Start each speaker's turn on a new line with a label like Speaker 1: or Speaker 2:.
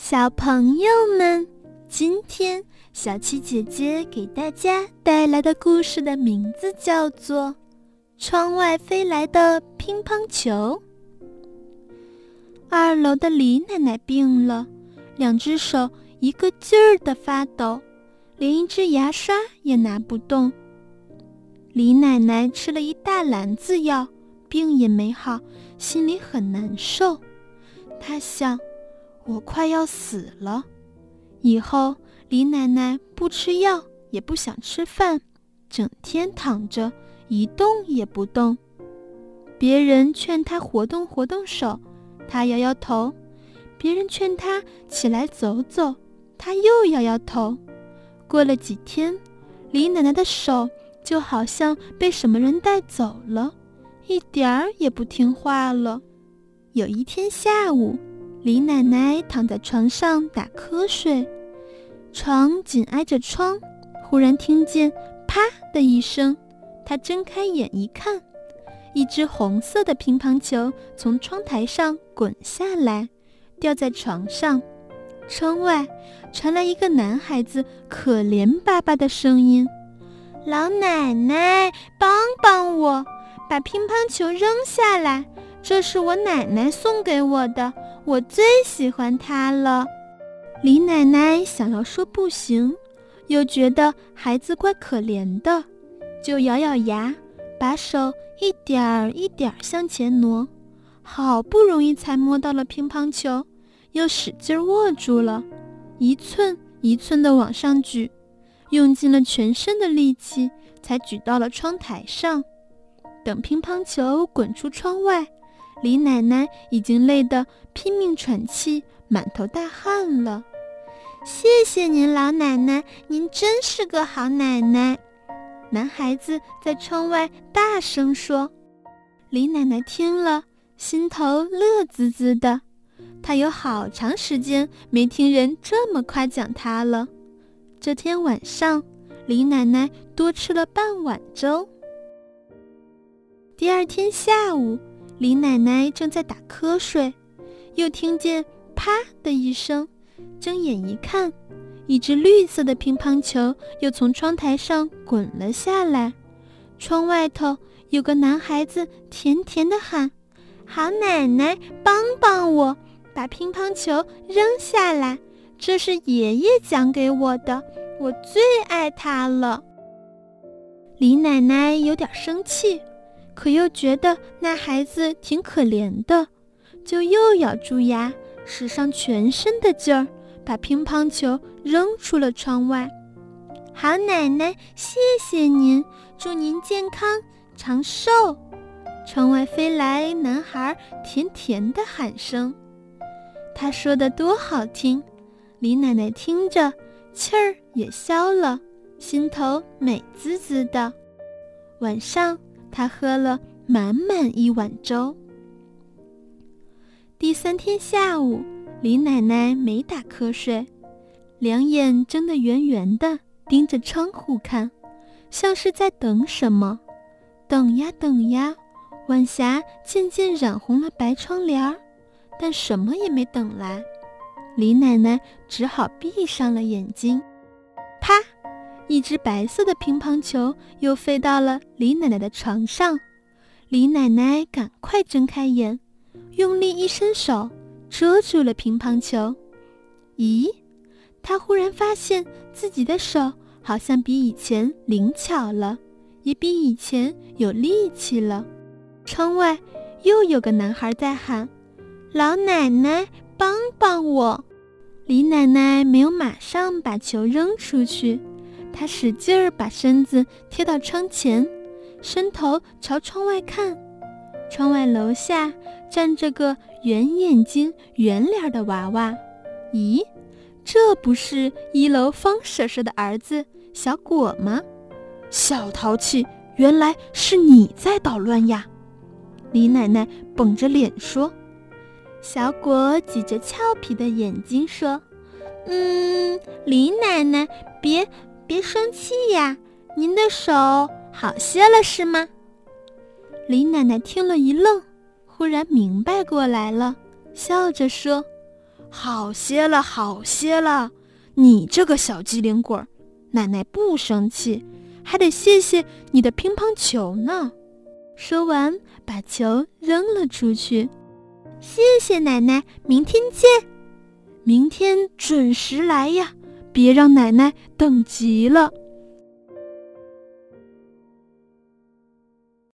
Speaker 1: 小朋友们，今天小七姐姐给大家带来的故事的名字叫做《窗外飞来的乒乓球》。二楼的李奶奶病了，两只手一个劲儿的发抖，连一支牙刷也拿不动。李奶奶吃了一大篮子药，病也没好，心里很难受。她想。我快要死了，以后李奶奶不吃药，也不想吃饭，整天躺着一动也不动。别人劝她活动活动手，她摇摇头；别人劝她起来走走，她又摇摇头。过了几天，李奶奶的手就好像被什么人带走了，一点儿也不听话了。有一天下午。李奶奶躺在床上打瞌睡，床紧挨着窗。忽然听见“啪”的一声，她睁开眼一看，一只红色的乒乓球从窗台上滚下来，掉在床上。窗外传来一个男孩子可怜巴巴的声音：“老奶奶，帮帮我，把乒乓球扔下来，这是我奶奶送给我的。”我最喜欢它了，李奶奶想要说不行，又觉得孩子怪可怜的，就咬咬牙，把手一点儿一点儿向前挪，好不容易才摸到了乒乓球，又使劲握住了，一寸一寸地往上举，用尽了全身的力气才举到了窗台上。等乒乓球滚出窗外。李奶奶已经累得拼命喘气，满头大汗了。谢谢您，老奶奶，您真是个好奶奶。男孩子在窗外大声说。李奶奶听了，心头乐滋滋的。她有好长时间没听人这么夸奖她了。这天晚上，李奶奶多吃了半碗粥。第二天下午。李奶奶正在打瞌睡，又听见“啪”的一声，睁眼一看，一只绿色的乒乓球又从窗台上滚了下来。窗外头有个男孩子甜甜的喊：“好奶奶，帮帮我，把乒乓球扔下来，这是爷爷讲给我的，我最爱它了。”李奶奶有点生气。可又觉得那孩子挺可怜的，就又咬住牙，使上全身的劲儿，把乒乓球扔出了窗外。好奶奶，谢谢您，祝您健康长寿。窗外飞来男孩甜甜的喊声，他说的多好听，李奶奶听着气儿也消了，心头美滋滋的。晚上。他喝了满满一碗粥。第三天下午，李奶奶没打瞌睡，两眼睁得圆圆的，盯着窗户看，像是在等什么。等呀等呀，晚霞渐渐染红了白窗帘儿，但什么也没等来。李奶奶只好闭上了眼睛。啪！一只白色的乒乓球又飞到了李奶奶的床上，李奶奶赶快睁开眼，用力一伸手遮住了乒乓球。咦，她忽然发现自己的手好像比以前灵巧了，也比以前有力气了。窗外又有个男孩在喊：“老奶奶，帮帮我！”李奶奶没有马上把球扔出去。他使劲儿把身子贴到窗前，伸头朝窗外看。窗外楼下站着个圆眼睛、圆脸的娃娃。咦，这不是一楼方婶婶的儿子小果吗？小淘气，原来是你在捣乱呀！李奶奶绷着脸说。小果挤着俏皮的眼睛说：“嗯，李奶奶，别。”别生气呀，您的手好些了是吗？李奶奶听了一愣，忽然明白过来了，笑着说：“好些了，好些了。你这个小机灵鬼，奶奶不生气，还得谢谢你的乒乓球呢。说完，把球扔了出去。谢谢奶奶，明天见。明天准时来呀，别让奶奶等急了。